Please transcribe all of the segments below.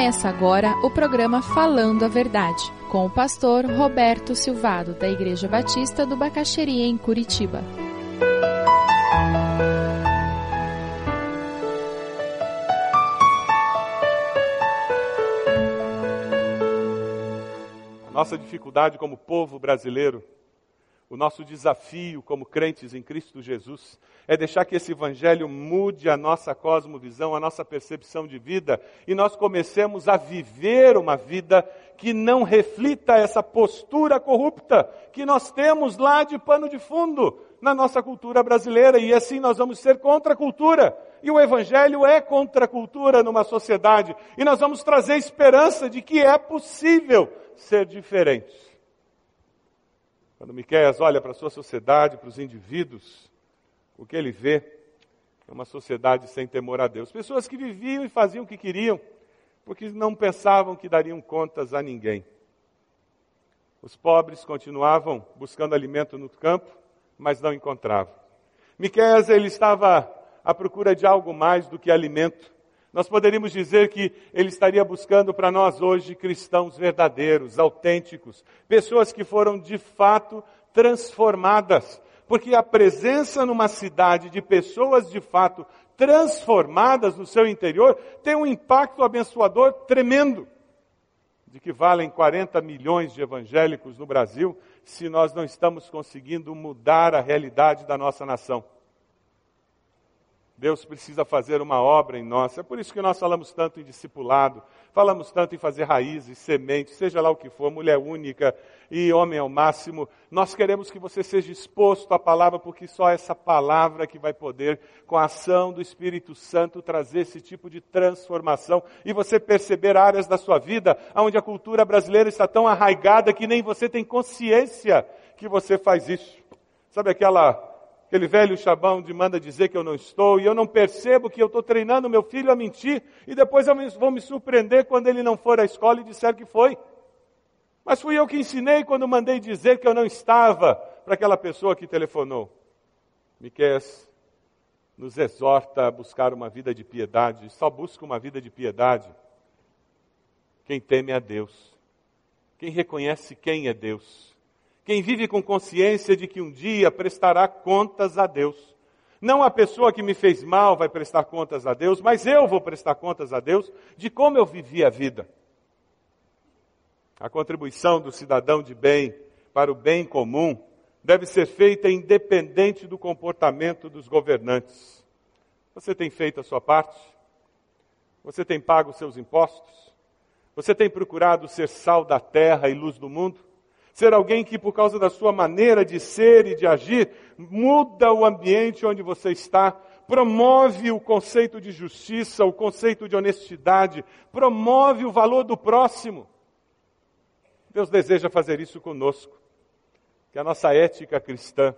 Começa agora o programa Falando a Verdade, com o pastor Roberto Silvado, da Igreja Batista do Bacaxeria, em Curitiba. A nossa dificuldade como povo brasileiro o nosso desafio como crentes em Cristo Jesus é deixar que esse Evangelho mude a nossa cosmovisão, a nossa percepção de vida e nós comecemos a viver uma vida que não reflita essa postura corrupta que nós temos lá de pano de fundo na nossa cultura brasileira e assim nós vamos ser contra a cultura. E o Evangelho é contra a cultura numa sociedade e nós vamos trazer esperança de que é possível ser diferente. Quando Miqueias olha para a sua sociedade, para os indivíduos, o que ele vê é uma sociedade sem temor a Deus. Pessoas que viviam e faziam o que queriam, porque não pensavam que dariam contas a ninguém. Os pobres continuavam buscando alimento no campo, mas não encontravam. Miqueias ele estava à procura de algo mais do que alimento. Nós poderíamos dizer que ele estaria buscando para nós hoje cristãos verdadeiros, autênticos, pessoas que foram de fato transformadas, porque a presença numa cidade de pessoas de fato transformadas no seu interior tem um impacto abençoador tremendo. De que valem 40 milhões de evangélicos no Brasil se nós não estamos conseguindo mudar a realidade da nossa nação. Deus precisa fazer uma obra em nós. É por isso que nós falamos tanto em discipulado, falamos tanto em fazer raízes, sementes, seja lá o que for, mulher única e homem ao máximo. Nós queremos que você seja exposto à palavra, porque só essa palavra que vai poder, com a ação do Espírito Santo, trazer esse tipo de transformação e você perceber áreas da sua vida onde a cultura brasileira está tão arraigada que nem você tem consciência que você faz isso. Sabe aquela Aquele velho chabão de manda dizer que eu não estou, e eu não percebo que eu estou treinando meu filho a mentir, e depois eu vou me surpreender quando ele não for à escola e disser que foi. Mas fui eu que ensinei quando mandei dizer que eu não estava para aquela pessoa que telefonou. Miqués nos exorta a buscar uma vida de piedade, só busca uma vida de piedade quem teme a Deus, quem reconhece quem é Deus quem vive com consciência de que um dia prestará contas a Deus. Não a pessoa que me fez mal vai prestar contas a Deus, mas eu vou prestar contas a Deus de como eu vivi a vida. A contribuição do cidadão de bem para o bem comum deve ser feita independente do comportamento dos governantes. Você tem feito a sua parte? Você tem pago seus impostos? Você tem procurado ser sal da terra e luz do mundo? Ser alguém que, por causa da sua maneira de ser e de agir, muda o ambiente onde você está, promove o conceito de justiça, o conceito de honestidade, promove o valor do próximo. Deus deseja fazer isso conosco. Que a nossa ética cristã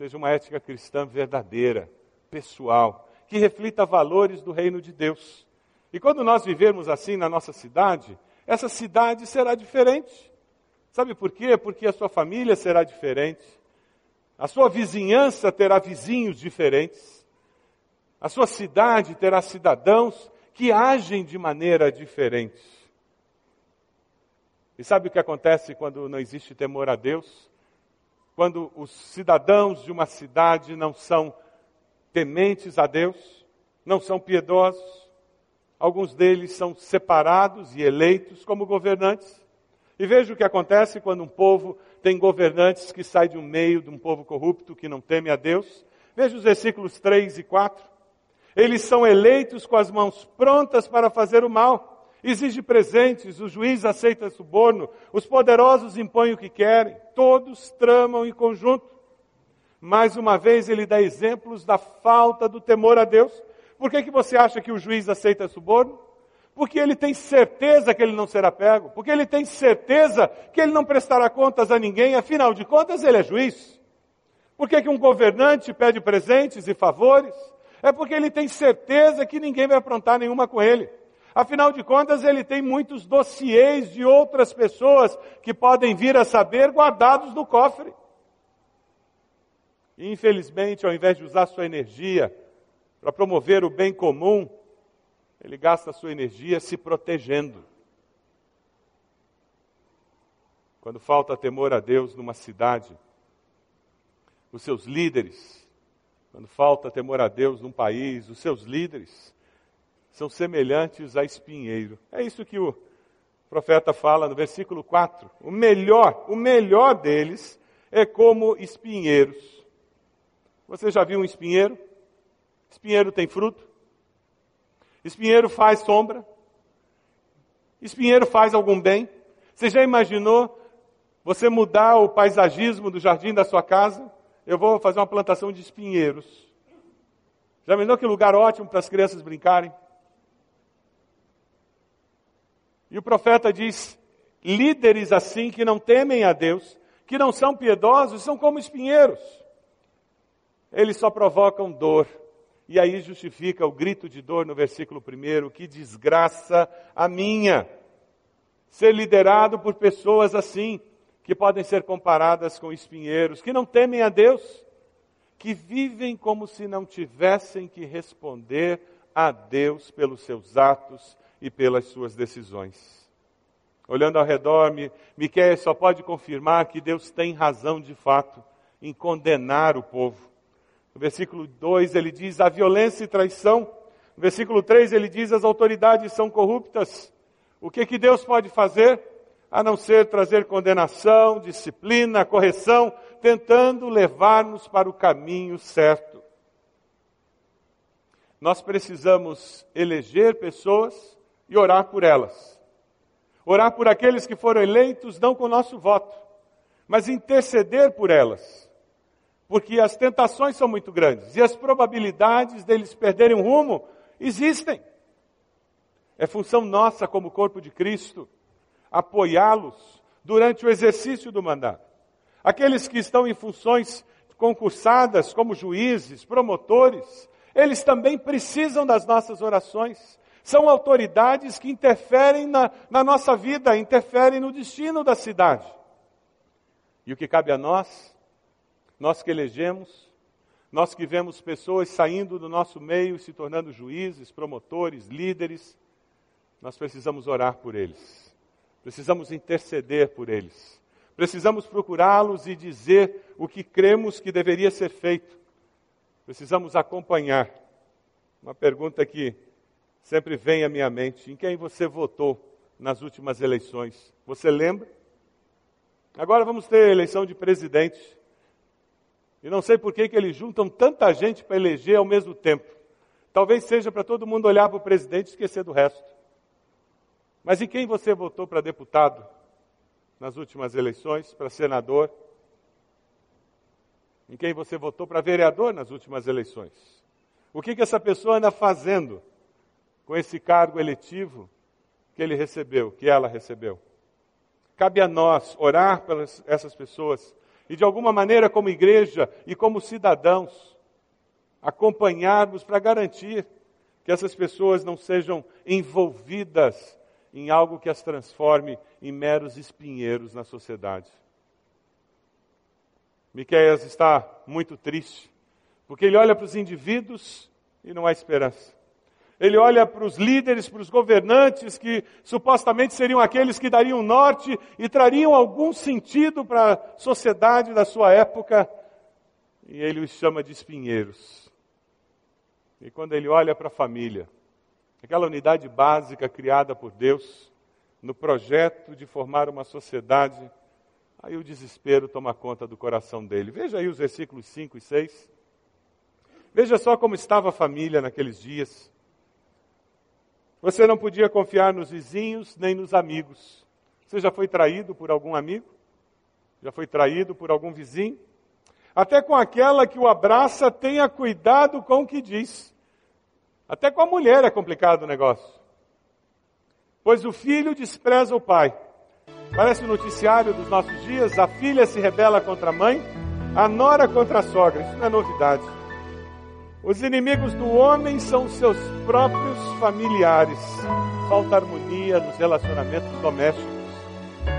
seja uma ética cristã verdadeira, pessoal, que reflita valores do reino de Deus. E quando nós vivermos assim na nossa cidade, essa cidade será diferente. Sabe por quê? Porque a sua família será diferente, a sua vizinhança terá vizinhos diferentes, a sua cidade terá cidadãos que agem de maneira diferente. E sabe o que acontece quando não existe temor a Deus? Quando os cidadãos de uma cidade não são tementes a Deus, não são piedosos, alguns deles são separados e eleitos como governantes, e veja o que acontece quando um povo tem governantes que saem de um meio de um povo corrupto que não teme a Deus. Veja os versículos 3 e 4. Eles são eleitos com as mãos prontas para fazer o mal. Exige presentes, o juiz aceita suborno, os poderosos impõem o que querem, todos tramam em conjunto. Mais uma vez ele dá exemplos da falta do temor a Deus. Por que, que você acha que o juiz aceita suborno? Porque ele tem certeza que ele não será pego, porque ele tem certeza que ele não prestará contas a ninguém, afinal de contas ele é juiz. Por que, que um governante pede presentes e favores? É porque ele tem certeza que ninguém vai aprontar nenhuma com ele. Afinal de contas, ele tem muitos dossiês de outras pessoas que podem vir a saber guardados no cofre. Infelizmente, ao invés de usar sua energia para promover o bem comum, ele gasta a sua energia se protegendo. Quando falta temor a Deus numa cidade, os seus líderes, quando falta temor a Deus num país, os seus líderes são semelhantes a espinheiro. É isso que o profeta fala no versículo 4. O melhor, o melhor deles é como espinheiros. Você já viu um espinheiro? Espinheiro tem fruto? Espinheiro faz sombra? Espinheiro faz algum bem? Você já imaginou você mudar o paisagismo do jardim da sua casa? Eu vou fazer uma plantação de espinheiros. Já imaginou que lugar ótimo para as crianças brincarem? E o profeta diz: líderes assim que não temem a Deus, que não são piedosos, são como espinheiros. Eles só provocam dor. E aí justifica o grito de dor no versículo 1, que desgraça a minha. Ser liderado por pessoas assim, que podem ser comparadas com espinheiros, que não temem a Deus, que vivem como se não tivessem que responder a Deus pelos seus atos e pelas suas decisões. Olhando ao redor, Miquel só pode confirmar que Deus tem razão de fato em condenar o povo. No versículo 2 ele diz a violência e traição. No versículo 3 ele diz as autoridades são corruptas. O que, que Deus pode fazer? A não ser trazer condenação, disciplina, correção, tentando levar-nos para o caminho certo. Nós precisamos eleger pessoas e orar por elas. Orar por aqueles que foram eleitos não com nosso voto, mas interceder por elas porque as tentações são muito grandes e as probabilidades deles perderem o rumo existem. É função nossa, como corpo de Cristo, apoiá-los durante o exercício do mandato. Aqueles que estão em funções concursadas, como juízes, promotores, eles também precisam das nossas orações. São autoridades que interferem na, na nossa vida, interferem no destino da cidade. E o que cabe a nós nós que elegemos, nós que vemos pessoas saindo do nosso meio e se tornando juízes, promotores, líderes, nós precisamos orar por eles, precisamos interceder por eles, precisamos procurá-los e dizer o que cremos que deveria ser feito, precisamos acompanhar. Uma pergunta que sempre vem à minha mente: em quem você votou nas últimas eleições? Você lembra? Agora vamos ter eleição de presidente. E não sei por que, que eles juntam tanta gente para eleger ao mesmo tempo. Talvez seja para todo mundo olhar para o presidente e esquecer do resto. Mas em quem você votou para deputado nas últimas eleições, para senador? Em quem você votou para vereador nas últimas eleições? O que, que essa pessoa anda fazendo com esse cargo eletivo que ele recebeu, que ela recebeu? Cabe a nós orar pelas essas pessoas e de alguma maneira, como igreja e como cidadãos, acompanharmos para garantir que essas pessoas não sejam envolvidas em algo que as transforme em meros espinheiros na sociedade. Miqueias está muito triste, porque ele olha para os indivíduos e não há esperança. Ele olha para os líderes, para os governantes, que supostamente seriam aqueles que dariam norte e trariam algum sentido para a sociedade da sua época, e ele os chama de espinheiros. E quando ele olha para a família, aquela unidade básica criada por Deus, no projeto de formar uma sociedade, aí o desespero toma conta do coração dele. Veja aí os versículos 5 e 6. Veja só como estava a família naqueles dias. Você não podia confiar nos vizinhos nem nos amigos. Você já foi traído por algum amigo? Já foi traído por algum vizinho? Até com aquela que o abraça, tenha cuidado com o que diz. Até com a mulher é complicado o negócio. Pois o filho despreza o pai. Parece o noticiário dos nossos dias: a filha se rebela contra a mãe, a nora contra a sogra. Isso não é novidade. Os inimigos do homem são seus próprios familiares. Falta harmonia nos relacionamentos domésticos.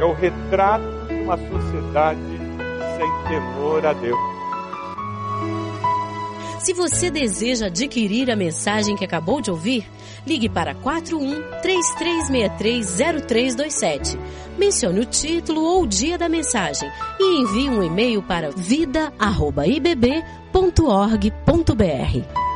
É o retrato de uma sociedade sem temor a Deus. Se você deseja adquirir a mensagem que acabou de ouvir, ligue para 41 33630327. Mencione o título ou o dia da mensagem e envie um e-mail para vida@ibb.org.br.